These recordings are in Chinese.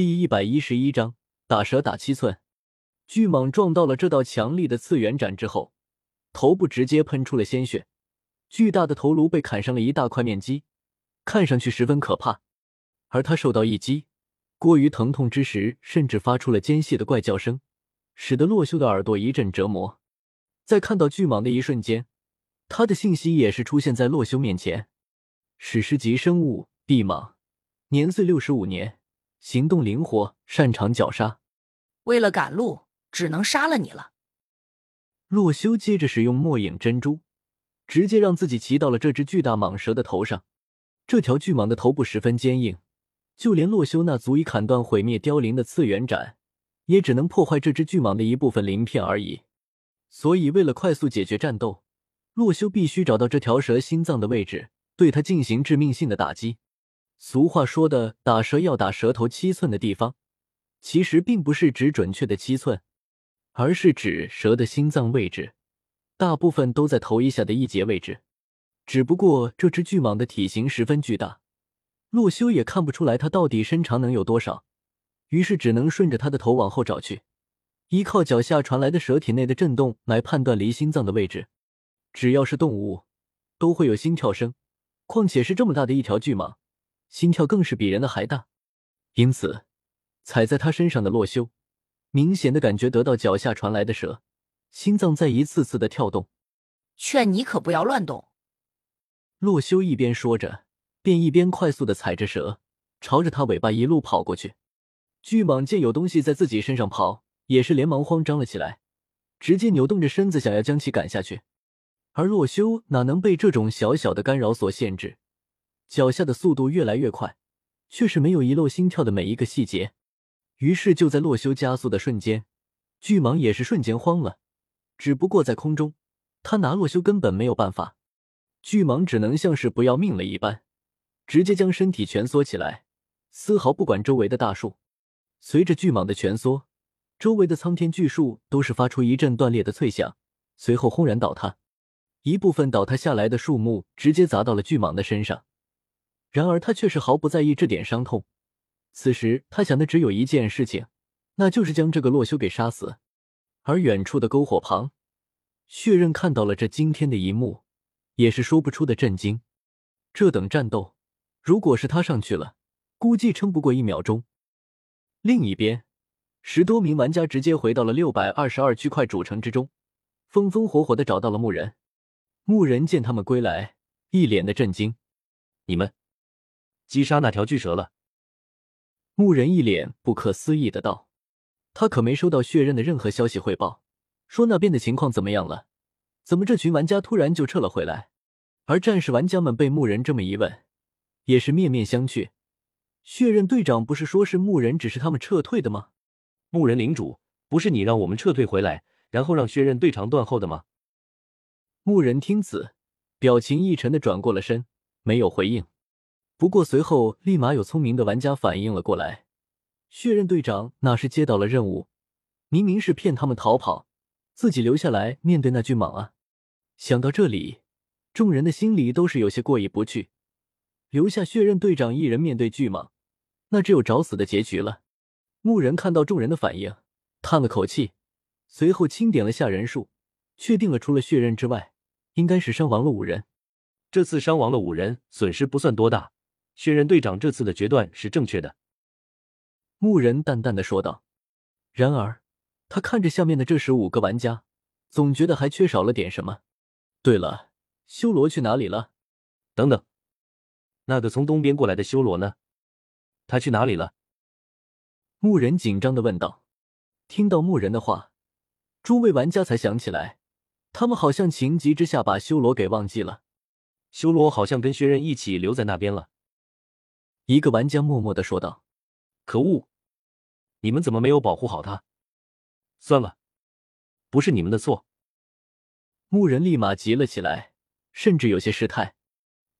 第一百一十一章打蛇打七寸。巨蟒撞到了这道强力的次元斩之后，头部直接喷出了鲜血，巨大的头颅被砍伤了一大块面积，看上去十分可怕。而他受到一击，过于疼痛之时，甚至发出了尖细的怪叫声，使得洛修的耳朵一阵折磨。在看到巨蟒的一瞬间，他的信息也是出现在洛修面前：史诗级生物地蟒，年岁六十五年，行动灵活，擅长绞杀。为了赶路。只能杀了你了。洛修接着使用末影珍珠，直接让自己骑到了这只巨大蟒蛇的头上。这条巨蟒的头部十分坚硬，就连洛修那足以砍断、毁灭凋零的次元斩，也只能破坏这只巨蟒的一部分鳞片而已。所以，为了快速解决战斗，洛修必须找到这条蛇心脏的位置，对它进行致命性的打击。俗话说的“打蛇要打蛇头七寸的地方”，其实并不是指准确的七寸。而是指蛇的心脏位置，大部分都在头以下的一节位置。只不过这只巨蟒的体型十分巨大，洛修也看不出来它到底身长能有多少，于是只能顺着它的头往后找去，依靠脚下传来的蛇体内的震动来判断离心脏的位置。只要是动物，都会有心跳声，况且是这么大的一条巨蟒，心跳更是比人的还大。因此，踩在他身上的洛修。明显的感觉得到脚下传来的蛇心脏在一次次的跳动，劝你可不要乱动。洛修一边说着，便一边快速的踩着蛇，朝着他尾巴一路跑过去。巨蟒见有东西在自己身上跑，也是连忙慌张了起来，直接扭动着身子想要将其赶下去。而洛修哪能被这种小小的干扰所限制，脚下的速度越来越快，却是没有遗漏心跳的每一个细节。于是就在洛修加速的瞬间，巨蟒也是瞬间慌了。只不过在空中，他拿洛修根本没有办法。巨蟒只能像是不要命了一般，直接将身体蜷缩起来，丝毫不管周围的大树。随着巨蟒的蜷缩，周围的苍天巨树都是发出一阵断裂的脆响，随后轰然倒塌。一部分倒塌下来的树木直接砸到了巨蟒的身上，然而他却是毫不在意这点伤痛。此时他想的只有一件事情，那就是将这个洛修给杀死。而远处的篝火旁，血刃看到了这惊天的一幕，也是说不出的震惊。这等战斗，如果是他上去了，估计撑不过一秒钟。另一边，十多名玩家直接回到了六百二十二区块主城之中，风风火火的找到了牧人。牧人见他们归来，一脸的震惊：“你们击杀那条巨蛇了？”牧人一脸不可思议的道：“他可没收到血刃的任何消息汇报，说那边的情况怎么样了？怎么这群玩家突然就撤了回来？”而战士玩家们被牧人这么一问，也是面面相觑。血刃队长不是说是牧人指示他们撤退的吗？牧人领主，不是你让我们撤退回来，然后让血刃队长断后的吗？牧人听此，表情一沉的转过了身，没有回应。不过随后，立马有聪明的玩家反应了过来。血刃队长哪是接到了任务，明明是骗他们逃跑，自己留下来面对那巨蟒啊！想到这里，众人的心里都是有些过意不去。留下血刃队长一人面对巨蟒，那只有找死的结局了。牧人看到众人的反应，叹了口气，随后清点了下人数，确定了除了血刃之外，应该是伤亡了五人。这次伤亡了五人，损失不算多大。血刃队长这次的决断是正确的，牧人淡淡的说道。然而，他看着下面的这十五个玩家，总觉得还缺少了点什么。对了，修罗去哪里了？等等，那个从东边过来的修罗呢？他去哪里了？牧人紧张的问道。听到牧人的话，诸位玩家才想起来，他们好像情急之下把修罗给忘记了。修罗好像跟薛刃一起留在那边了。一个玩家默默的说道：“可恶，你们怎么没有保护好他？算了，不是你们的错。”牧人立马急了起来，甚至有些失态。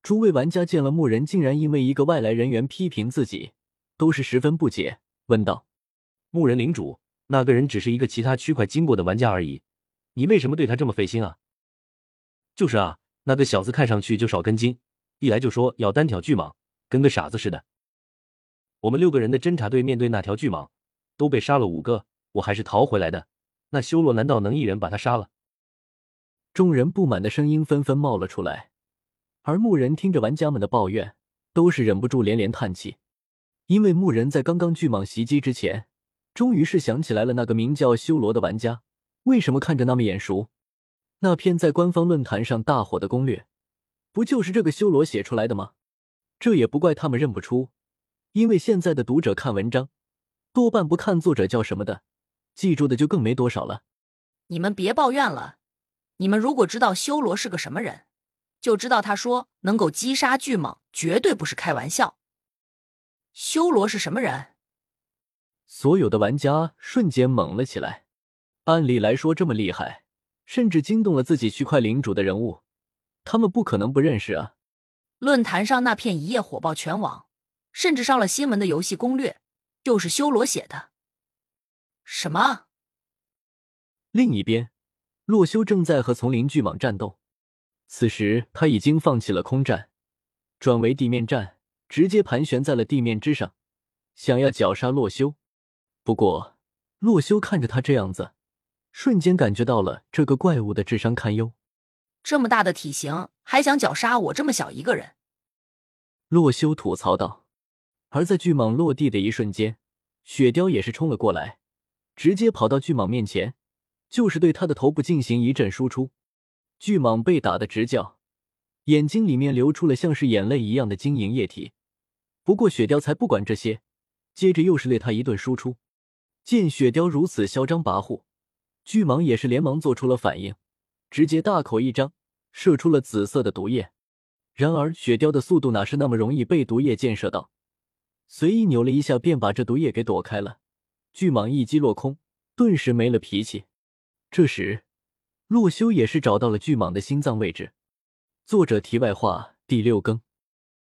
诸位玩家见了牧人竟然因为一个外来人员批评自己，都是十分不解，问道：“牧人领主，那个人只是一个其他区块经过的玩家而已，你为什么对他这么费心啊？”“就是啊，那个小子看上去就少根筋，一来就说要单挑巨蟒。”跟个傻子似的。我们六个人的侦察队面对那条巨蟒，都被杀了五个，我还是逃回来的。那修罗难道能一人把他杀了？众人不满的声音纷纷冒了出来，而牧人听着玩家们的抱怨，都是忍不住连连叹气。因为牧人在刚刚巨蟒袭击之前，终于是想起来了那个名叫修罗的玩家，为什么看着那么眼熟？那篇在官方论坛上大火的攻略，不就是这个修罗写出来的吗？这也不怪他们认不出。因为现在的读者看文章，多半不看作者叫什么的，记住的就更没多少了。你们别抱怨了，你们如果知道修罗是个什么人，就知道他说能够击杀巨蟒，绝对不是开玩笑。修罗是什么人？所有的玩家瞬间猛了起来。按理来说，这么厉害，甚至惊动了自己区块领主的人物，他们不可能不认识啊！论坛上那片一夜火爆全网。甚至上了新闻的游戏攻略，就是修罗写的。什么？另一边，洛修正在和丛林巨蟒战斗。此时他已经放弃了空战，转为地面战，直接盘旋在了地面之上，想要绞杀洛修。不过，洛修看着他这样子，瞬间感觉到了这个怪物的智商堪忧。这么大的体型，还想绞杀我这么小一个人？洛修吐槽道。而在巨蟒落地的一瞬间，雪貂也是冲了过来，直接跑到巨蟒面前，就是对他的头部进行一阵输出。巨蟒被打得直叫，眼睛里面流出了像是眼泪一样的晶莹液体。不过雪貂才不管这些，接着又是对他一顿输出。见雪貂如此嚣张跋扈，巨蟒也是连忙做出了反应，直接大口一张，射出了紫色的毒液。然而雪貂的速度哪是那么容易被毒液溅射到？随意扭了一下，便把这毒液给躲开了。巨蟒一击落空，顿时没了脾气。这时，洛修也是找到了巨蟒的心脏位置。作者题外话：第六更。